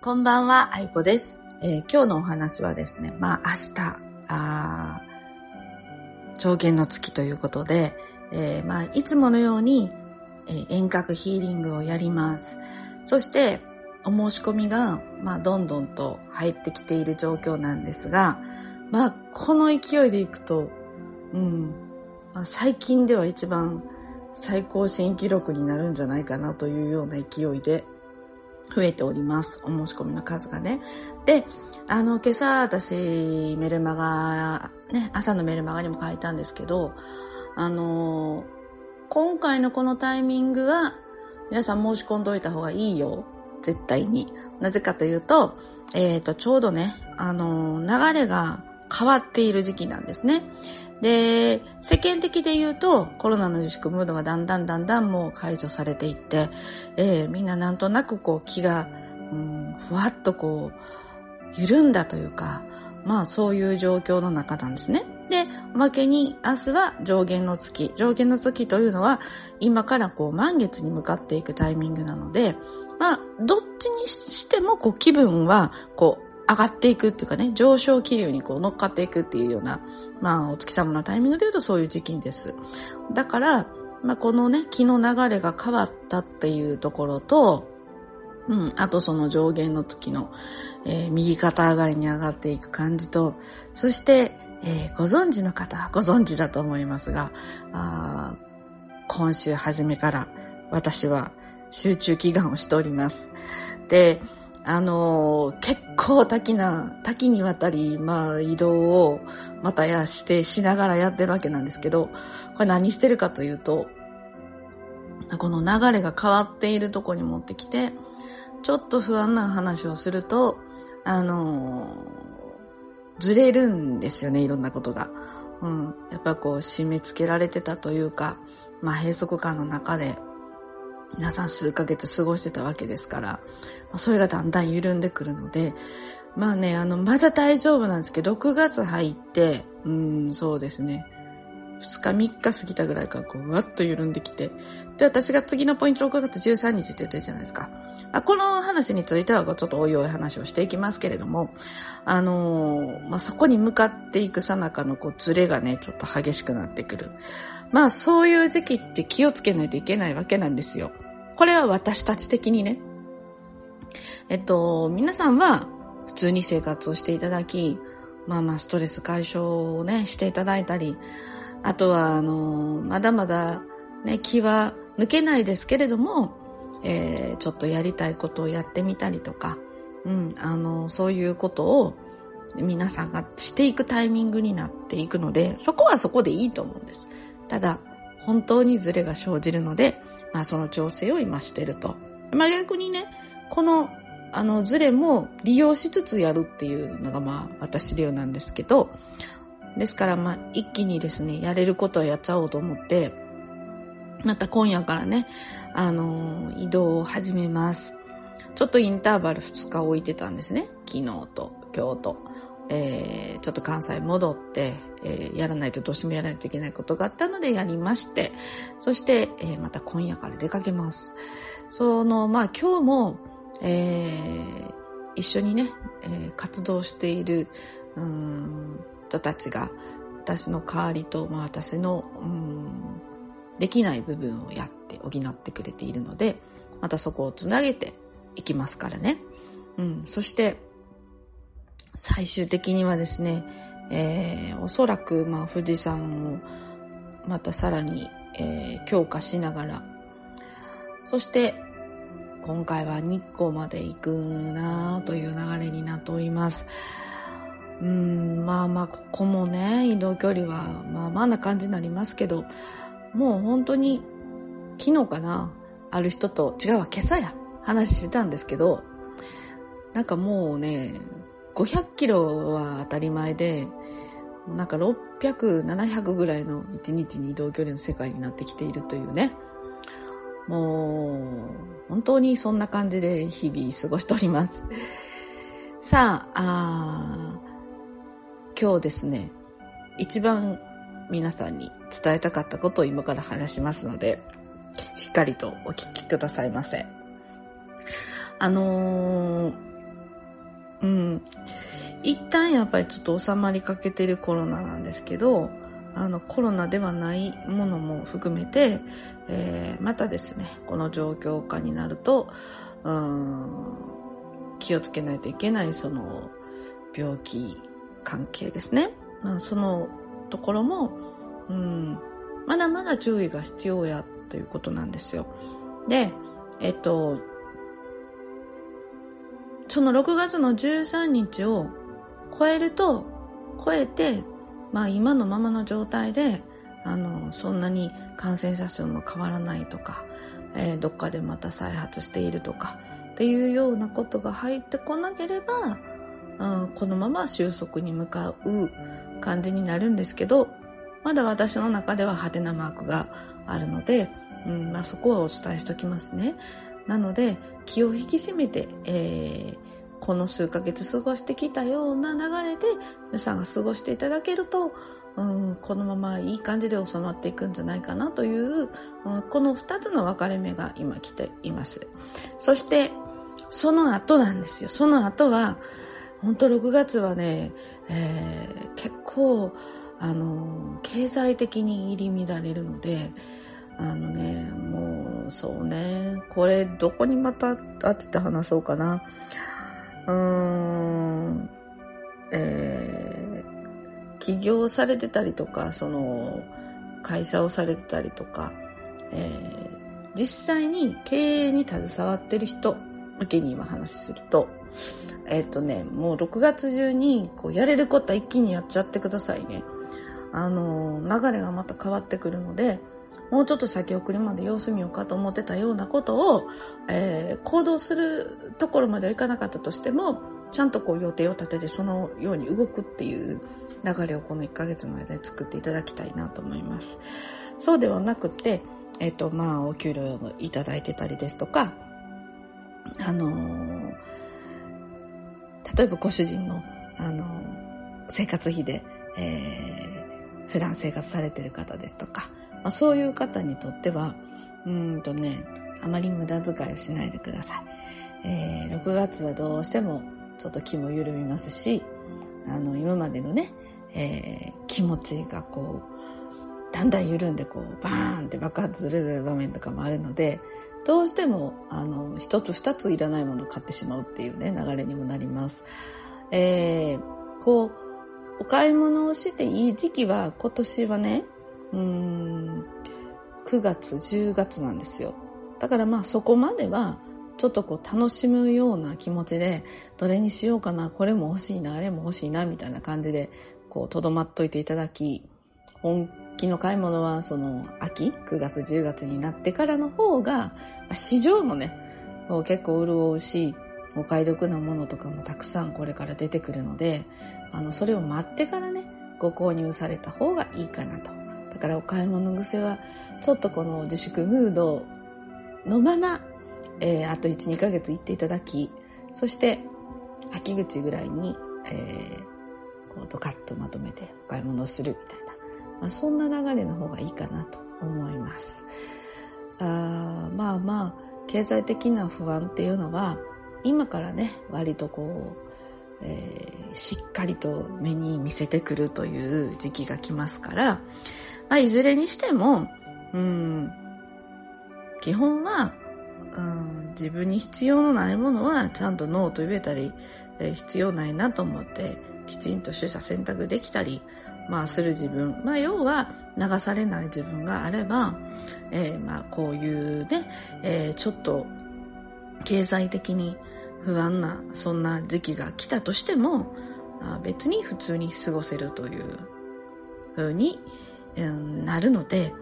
こんばんは、あいこです。えー、今日のお話はですね、まあ明日、あ上限の月ということで、えー、まあいつものように、えー、遠隔ヒーリングをやります。そして、お申し込みが、まあどんどんと入ってきている状況なんですが、まあこの勢いでいくと、うん、まあ、最近では一番最高新記録になるんじゃないかなというような勢いで増えております。お申し込みの数がね。で、あの、今朝私メルマガ、ね、朝のメルマガにも書いたんですけど、あの、今回のこのタイミングは皆さん申し込んどいた方がいいよ。絶対に。なぜかというと、えっ、ー、と、ちょうどね、あの、流れが変わっている時期なんですね。で、世間的で言うと、コロナの自粛ムードがだんだんだんだんもう解除されていって、えー、みんななんとなくこう気が、うん、ふわっとこう、緩んだというか、まあそういう状況の中なんですね。で、おまけに明日は上限の月。上限の月というのは今からこう満月に向かっていくタイミングなので、まあどっちにしてもこう気分はこう上がっていくっていうかね、上昇気流にこう乗っかっていくっていうような、まあ、お月様のタイミングで言うとそういう時期です。だから、まあ、このね、気の流れが変わったっていうところと、うん、あとその上限の月の、えー、右肩上がりに上がっていく感じと、そして、えー、ご存知の方はご存知だと思いますが、あ今週初めから私は集中祈願をしております。で、あのー、結構多岐な、多岐にわたり、まあ移動をまたやして、しながらやってるわけなんですけど、これ何してるかというと、この流れが変わっているとこに持ってきて、ちょっと不安な話をすると、あのー、ずれるんですよね、いろんなことが。うん。やっぱこう、締め付けられてたというか、まあ閉塞感の中で、皆さん数ヶ月過ごしてたわけですから、それがだんだん緩んでくるので、まあね、あの、まだ大丈夫なんですけど、6月入って、うん、そうですね。2日3日過ぎたぐらいからこう、わっと緩んできて。で、私が次のポイント6月13日って言ってるじゃないですか。あこの話についてはちょっとおいおい話をしていきますけれども、あのー、まあ、そこに向かっていくさなかのこう、ズレがね、ちょっと激しくなってくる。まあそういう時期って気をつけないといけないわけなんですよ。これは私たち的にね。えっと、皆さんは普通に生活をしていただき、まあまあストレス解消をね、していただいたり、あとは、あの、まだまだね、気は抜けないですけれども、えー、ちょっとやりたいことをやってみたりとか、うん、あの、そういうことを皆さんがしていくタイミングになっていくので、そこはそこでいいと思うんです。ただ、本当にズレが生じるので、まあその調整を今してると。まあ逆にね、この、あのズレも利用しつつやるっていうのがまあ私流なんですけど、ですからまあ一気にですね、やれることをやっちゃおうと思って、また今夜からね、あの移動を始めます。ちょっとインターバル2日置いてたんですね。昨日と今日と。えー、ちょっと関西戻って、えー、やらないとどうしてもやらないといけないことがあったのでやりまして、そして、えー、また今夜から出かけます。その、まあ今日も、えー、一緒にね、えー、活動している、うん、人たちが、私の代わりと、まあ私の、うん、できない部分をやって補ってくれているので、またそこをつなげていきますからね。うん、そして、最終的にはですね、えー、おそらく、まあ、富士山をまたさらに、えー、強化しながら、そして、今回は日光まで行くなという流れになっております。うん、まあまあ、ここもね、移動距離はまあまあな感じになりますけど、もう本当に昨日かな、ある人と、違うわ、今朝や、話してたんですけど、なんかもうね、500キロは当たり前で、なんか600、700ぐらいの1日に移動距離の世界になってきているというね。もう、本当にそんな感じで日々過ごしております。さあ、あ今日ですね、一番皆さんに伝えたかったことを今から話しますので、しっかりとお聞きくださいませ。あのー一旦やっぱりちょっと収まりかけてるコロナなんですけど、あのコロナではないものも含めて、えー、またですね、この状況下になると、うん気をつけないといけないその病気関係ですね。まあ、そのところも、うん、まだまだ注意が必要やということなんですよ。で、えっと、その6月の13日を超えると、超えて、まあ今のままの状態で、あの、そんなに感染者数も変わらないとか、えー、どっかでまた再発しているとか、っていうようなことが入ってこなければ、うん、このまま収束に向かう感じになるんですけど、まだ私の中では派手なマークがあるので、うんまあ、そこはお伝えしておきますね。なので、気を引き締めて、えー、この数ヶ月過ごしてきたような流れで皆さんが過ごしていただけると、うん、このままいい感じで収まっていくんじゃないかなという、うん、この2つの分かれ目が今来ています。そして、その後なんですよ。その後は、本当6月はね、えー、結構、あの、経済的に入り乱れるので、あのね、もう、そうね、これ、どこにまた当てて話そうかな。うーん、えー、起業されてたりとか、その、会社をされてたりとか、えー、実際に経営に携わってる人向けに今話すると、えっ、とね、もう6月中にこうやれることは一気にやっちゃってくださいね。あの、流れがまた変わってくるので、もうちょっと先送りまで様子見ようかと思ってたようなことを、えー、行動するところまではいかなかったとしても、ちゃんとこう予定を立ててそのように動くっていう流れをこの1ヶ月の間で作っていただきたいなと思います。そうではなくて、えっ、ー、と、まあ、お給料をいただいてたりですとか、あのー、例えばご主人の、あの、生活費で、えー、普段生活されてる方ですとか、まあ、そういう方にとっては、うんとね、あまり無駄遣いをしないでください。えー、6月はどうしてもちょっと気も緩みますし、あの、今までのね、えー、気持ちがこう、だんだん緩んでこう、バーンって爆発する場面とかもあるので、どうしても、あの、一つ二ついらないものを買ってしまうっていうね、流れにもなります。えー、こう、お買い物をしていい時期は今年はね、うーん、9月、10月なんですよ。だからまあそこまでは、ちょっとこう楽しむような気持ちで、どれにしようかな、これも欲しいな、あれも欲しいな、みたいな感じで、こう、とどまっといていただき、本気の買い物はその秋、9月、10月になってからの方が、市場もね、結構潤うし、お買い得なものとかもたくさんこれから出てくるので、あの、それを待ってからね、ご購入された方がいいかなと。だからお買い物癖は、ちょっとこの自粛ムードのまま、えー、あと1、2ヶ月行っていただき、そして、秋口ぐらいに、えー、こうドカッとまとめてお買い物するみたいな、まあ、そんな流れの方がいいかなと思います。あまあまあ、経済的な不安っていうのは、今からね、割とこう、えー、しっかりと目に見せてくるという時期が来ますから、まあ、いずれにしても、うん、基本は、うん、自分に必要のないものはちゃんとノーと言えたり、えー、必要ないなと思ってきちんと取捨選択できたり、まあ、する自分。まあ、要は流されない自分があれば、えー、まあ、こういうね、えー、ちょっと経済的に不安な、そんな時期が来たとしても、別に普通に過ごせるという風にうんなるので、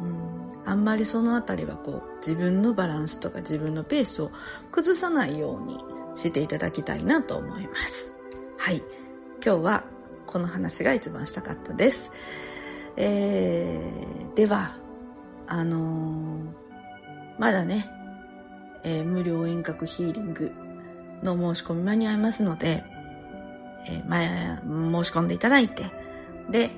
うん、あんまりそのあたりはこう自分のバランスとか自分のペースを崩さないようにしていただきたいなと思います。はい。今日はこの話が一番したかったです。えー、では、あのー、まだね、えー、無料遠隔ヒーリングの申し込み間に合いますので、えー、前、申し込んでいただいて、で、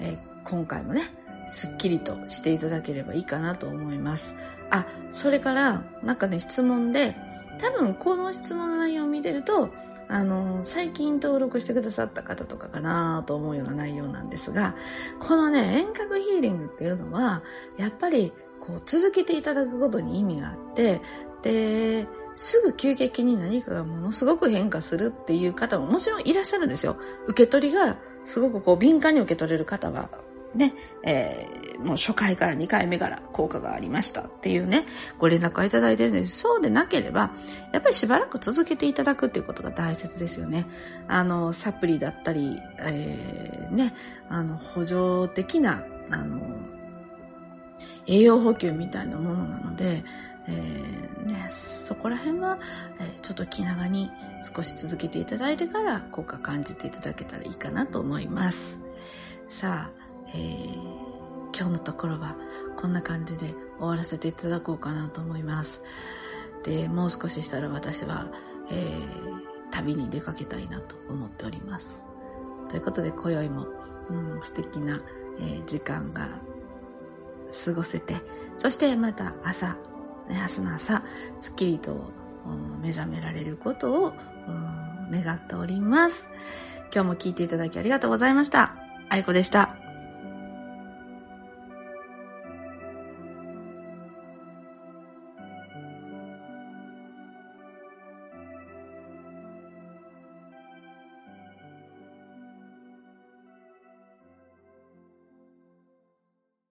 え、今回もね、すっきりとしていただければいいかなと思います。あ、それから、なんかね、質問で、多分この質問の内容を見てると、あの、最近登録してくださった方とかかなと思うような内容なんですが、このね、遠隔ヒーリングっていうのは、やっぱり、こう、続けていただくことに意味があって、で、すぐ急激に何かがものすごく変化するっていう方ももちろんいらっしゃるんですよ。受け取りがすごくこう敏感に受け取れる方はね、えー、もう初回から2回目から効果がありましたっていうね、ご連絡をいただいてるんです。そうでなければ、やっぱりしばらく続けていただくっていうことが大切ですよね。あの、サプリだったり、えー、ね、あの、補助的な、あの、栄養補給みたいなものなので、えー、ね、そこら辺は、えー、ちょっと気長に少し続けていただいてから効果感じていただけたらいいかなと思います。さあ、えー、今日のところはこんな感じで終わらせていただこうかなと思います。で、もう少ししたら私は、えー、旅に出かけたいなと思っております。ということで、今宵も、うん、素敵な、えー、時間が過ごせて、そしてまた朝、ね、明日の朝、すっきりと目覚められることを願っております。今日も聞いていただきありがとうございました。あいこでした。